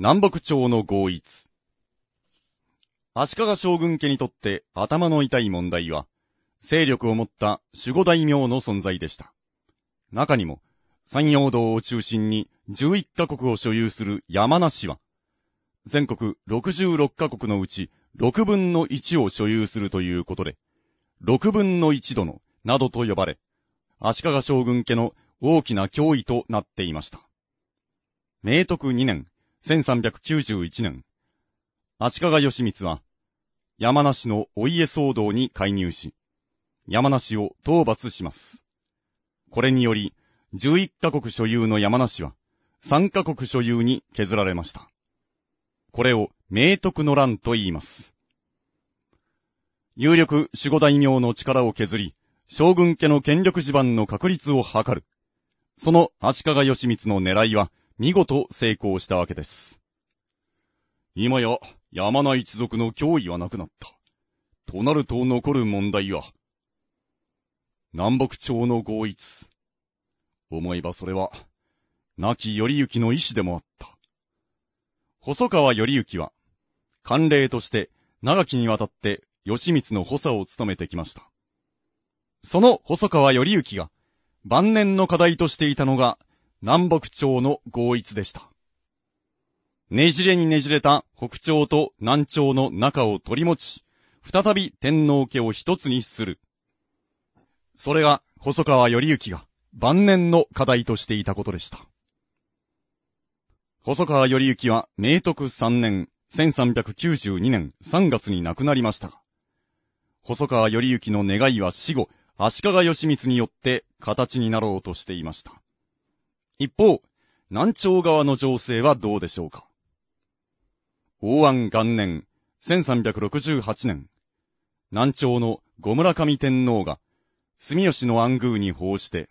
南北朝の合一。足利将軍家にとって頭の痛い問題は、勢力を持った守護大名の存在でした。中にも、山陽道を中心に11カ国を所有する山梨は、全国66カ国のうち6分の1を所有するということで、6分の1殿などと呼ばれ、足利将軍家の大きな脅威となっていました。明徳2年、1391年、足利義満は、山梨のお家騒動に介入し、山梨を討伐します。これにより、11カ国所有の山梨は、3カ国所有に削られました。これを明徳の乱と言います。有力守護大名の力を削り、将軍家の権力地盤の確立を図る。その足利義満の狙いは見事成功したわけです。今や山名一族の脅威はなくなった。となると残る問題は、南北朝の合一。思えばそれは、亡き頼行の意志でもあった。細川頼行は、慣例として長きにわたって義満の補佐を務めてきました。その細川頼行が晩年の課題としていたのが南北朝の合一でした。ねじれにねじれた北朝と南朝の仲を取り持ち、再び天皇家を一つにする。それが細川頼行が晩年の課題としていたことでした。細川頼行は明徳3年、1392年3月に亡くなりましたが、細川頼行の願いは死後、足利義満によって形になろうとしていました。一方、南朝側の情勢はどうでしょうか？大安元年、1368年、南朝の五村上天皇が、住吉の安宮に奉して、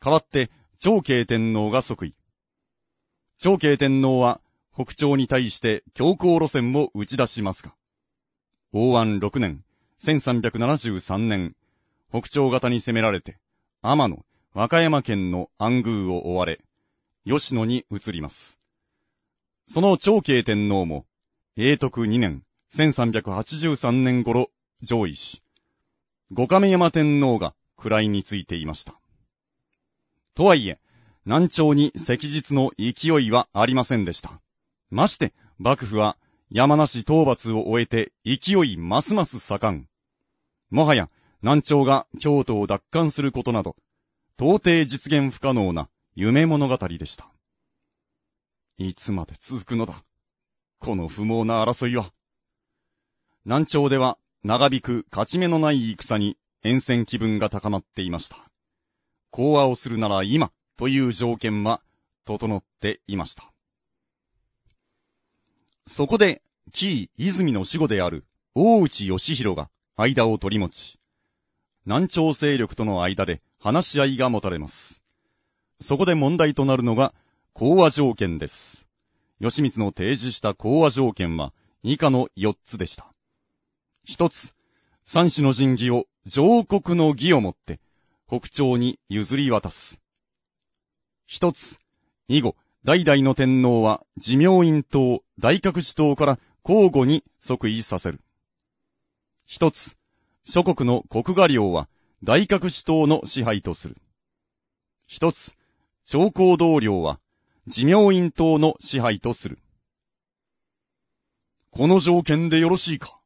代わって長慶天皇が即位。長慶天皇は北朝に対して強硬路線を打ち出しますが、大安6年、1373年、北朝型に攻められて、天野、和歌山県の安宮を追われ、吉野に移ります。その長慶天皇も、永徳2年、1383年頃、上位し、五亀山天皇が位についていました。とはいえ、南朝に赤日の勢いはありませんでした。まして、幕府は山梨討伐を終えて勢いますます盛ん。もはや南朝が京都を奪還することなど、到底実現不可能な夢物語でした。いつまで続くのだ？この不毛な争いは。南朝では長引く勝ち目のない戦に沿線気分が高まっていました。講和をするなら今という条件は整っていました。そこで、紀伊泉の死後である大内義弘が間を取り持ち、南朝勢力との間で話し合いが持たれます。そこで問題となるのが、講和条件です。義満の提示した講和条件は、以下の4つでした。一つ、三種の神器を上国の義をもって、北朝に譲り渡す。一つ、以後、代々の天皇は、自明院党、大覚寺党から交互に即位させる。一つ、諸国の国画領は、大覚寺党の支配とする。一つ、長江道領は、自明院党の支配とする。この条件でよろしいか？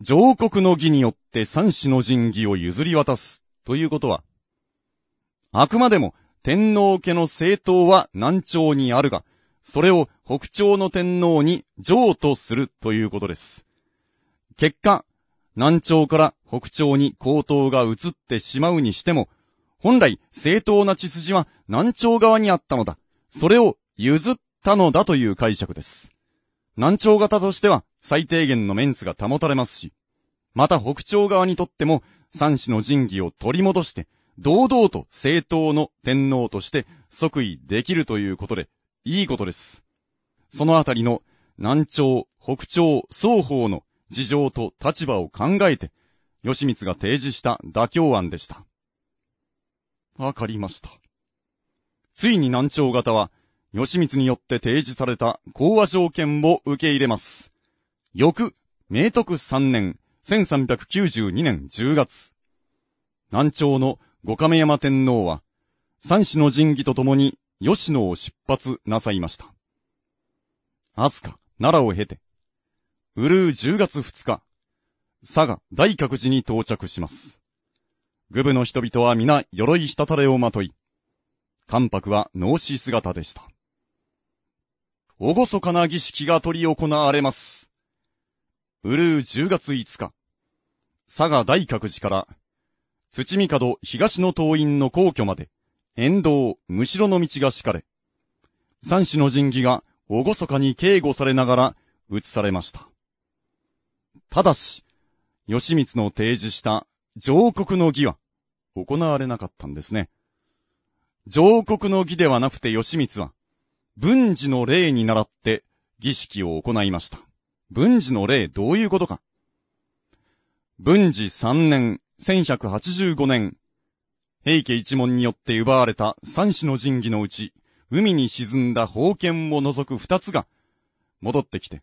上国の義によって三種の神器を譲り渡すということは、あくまでも天皇家の政党は南朝にあるが、それを北朝の天皇に譲渡するということです。結果、南朝から北朝に高等が移ってしまうにしても、本来正当な血筋は南朝側にあったのだ。それを譲ったのだという解釈です。南朝型としては最低限のメンツが保たれますし、また北朝側にとっても三種の神器を取り戻して、堂々と正当の天皇として即位できるということで、いいことです。そのあたりの南朝、北朝、双方の事情と立場を考えて、吉光が提示した妥協案でした。わかりました。ついに南朝型は、義満によって提示された講和条件を受け入れます。翌、明徳3年、1392年10月、南朝の五亀山天皇は、三子の神器と共に吉野を出発なさいました。飛鳥、奈良を経て、うるう10月2日、佐賀大覚寺に到着します。愚部の人々は皆鎧したたれをまとい、関白は脳死姿でした。おごそかな儀式が取り行われます。うるう10月5日、佐賀大覚寺から土見門東の党員の皇居まで、沿道、むしろの道が敷かれ、三種の神器がおごそかに警護されながら移されました。ただし、義満の提示した上国の儀は行われなかったんですね。上国の儀ではなくて義満は、文治の礼に倣って儀式を行いました。文治の礼どういうことか。文治3年1185年、平家一門によって奪われた三種の神器のうち、海に沈んだ宝剣を除く二つが、戻ってきて、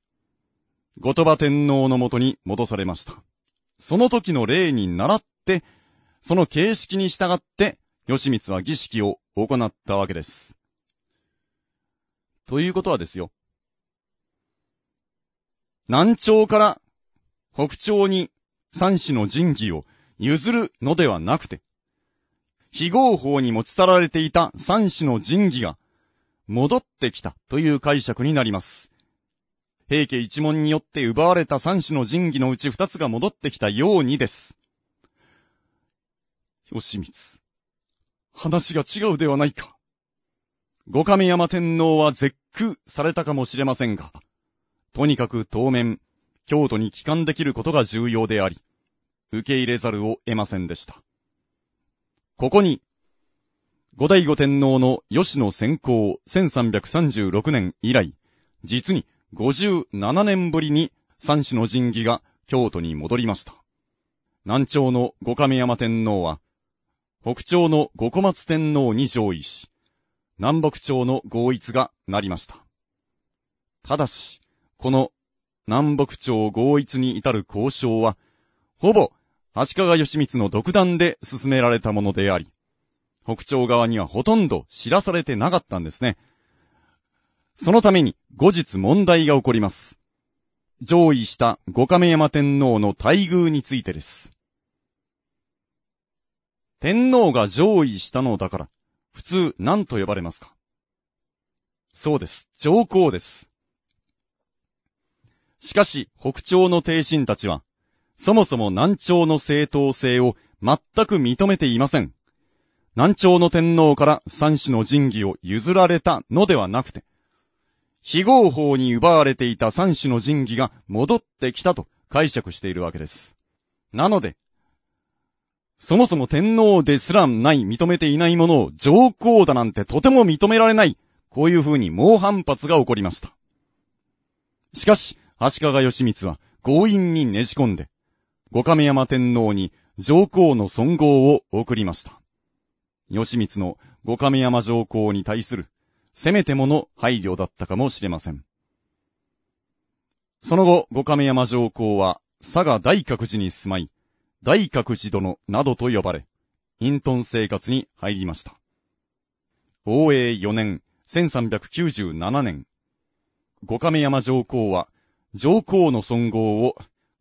後鳥羽天皇のもとに戻されました。その時の礼に倣って、その形式に従って、義満は儀式を行ったわけです。ということはですよ。南朝から北朝に三種の神器を譲るのではなくて、非合法に持ち去られていた三種の神器が戻ってきたという解釈になります。平家一門によって奪われた三種の神器のうち二つが戻ってきたようにです。吉光、話が違うではないか。五亀山天皇は絶句されたかもしれませんが、とにかく当面、京都に帰還できることが重要であり、受け入れざるを得ませんでした。ここに、五代五天皇の吉野先行1336年以来、実に57年ぶりに三種の神器が京都に戻りました。南朝の五亀山天皇は、北朝の五小松天皇に上位し、南北朝の合一がなりました。ただし、この南北朝合一に至る交渉は、ほぼ足利義満の独断で進められたものであり、北朝側にはほとんど知らされてなかったんですね。そのために後日問題が起こります。上位した五亀山天皇の待遇についてです。天皇が上位したのだから、普通何と呼ばれますか？そうです。上皇です。しかし、北朝の帝臣たちは、そもそも南朝の正当性を全く認めていません。南朝の天皇から三種の神器を譲られたのではなくて、非合法に奪われていた三種の神器が戻ってきたと解釈しているわけです。なので、そもそも天皇ですらない認めていないものを上皇だなんてとても認められない。こういう風に猛反発が起こりました。しかし、足利義満は強引にねじ込んで、五亀山天皇に上皇の尊号を送りました。義満の五亀山上皇に対する、せめてもの配慮だったかもしれません。その後、五亀山上皇は、佐賀大覚寺に住まい、大覚寺殿などと呼ばれ、隠遁生活に入りました。応永4年、1397年、五亀山上皇は、上皇の尊号を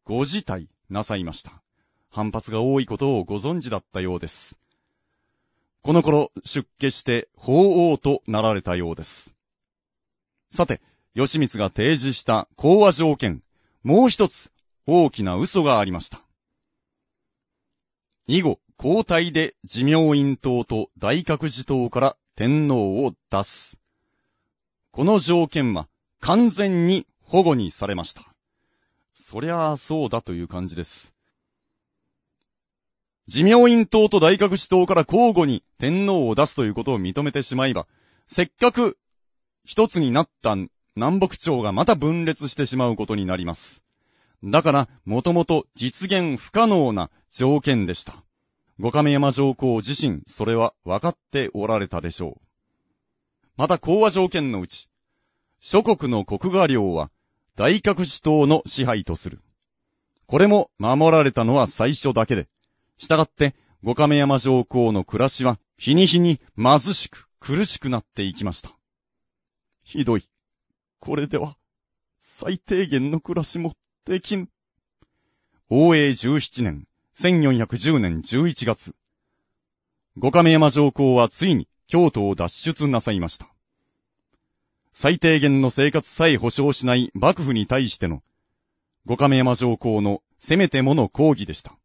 ご自体なさいました。反発が多いことをご存知だったようです。この頃、出家して法王となられたようです。さて、義満が提示した講和条件、もう一つ大きな嘘がありました。以後、交代で寺明院党と大覚寺党から天皇を出す。この条件は完全に保護にされました。そりゃあそうだという感じです。寺明院党と大学士党から交互に天皇を出すということを認めてしまえば、せっかく一つになった南北朝がまた分裂してしまうことになります。だから、もともと実現不可能な条件でした。五亀山上皇自身、それは分かっておられたでしょう。また講和条件のうち、諸国の国画領は大隠し党の支配とする。これも守られたのは最初だけで、したがって五亀山上皇の暮らしは日に日に貧しく苦しくなっていきました。ひどい。これでは、最低限の暮らしもできぬ。応永17年、1410年11月。五亀山上皇はついに京都を脱出なさいました。最低限の生活さえ保障しない幕府に対しての、五亀山上皇のせめてもの抗議でした。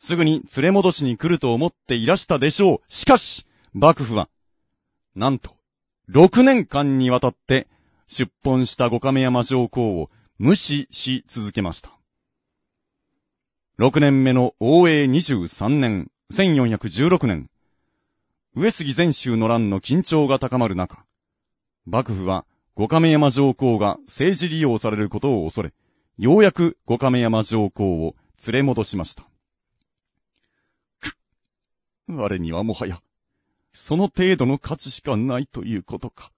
すぐに連れ戻しに来ると思っていらしたでしょう。しかし、幕府は、なんと、6年間にわたって出奔した五亀山上皇を無視し続けました。6年目の応永23年、1416年、上杉全州の乱の緊張が高まる中、幕府は五亀山上皇が政治利用されることを恐れ、ようやく五亀山上皇を連れ戻しました。我にはもはや、その程度の価値しかないということか。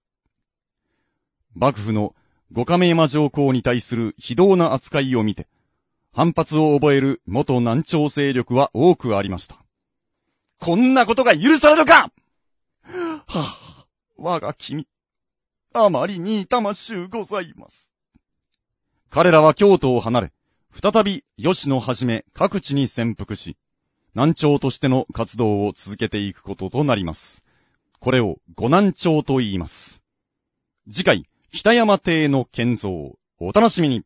幕府の五亀山上皇に対する非道な扱いを見て、反発を覚える元南朝勢力は多くありました。こんなことが許されるかはあ、我が君、あまりに痛ましゅうございます。彼らは京都を離れ、再び吉野はじめ各地に潜伏し、南朝としての活動を続けていくこととなります。これを五南朝と言います。次回、北山邸の建造、お楽しみに。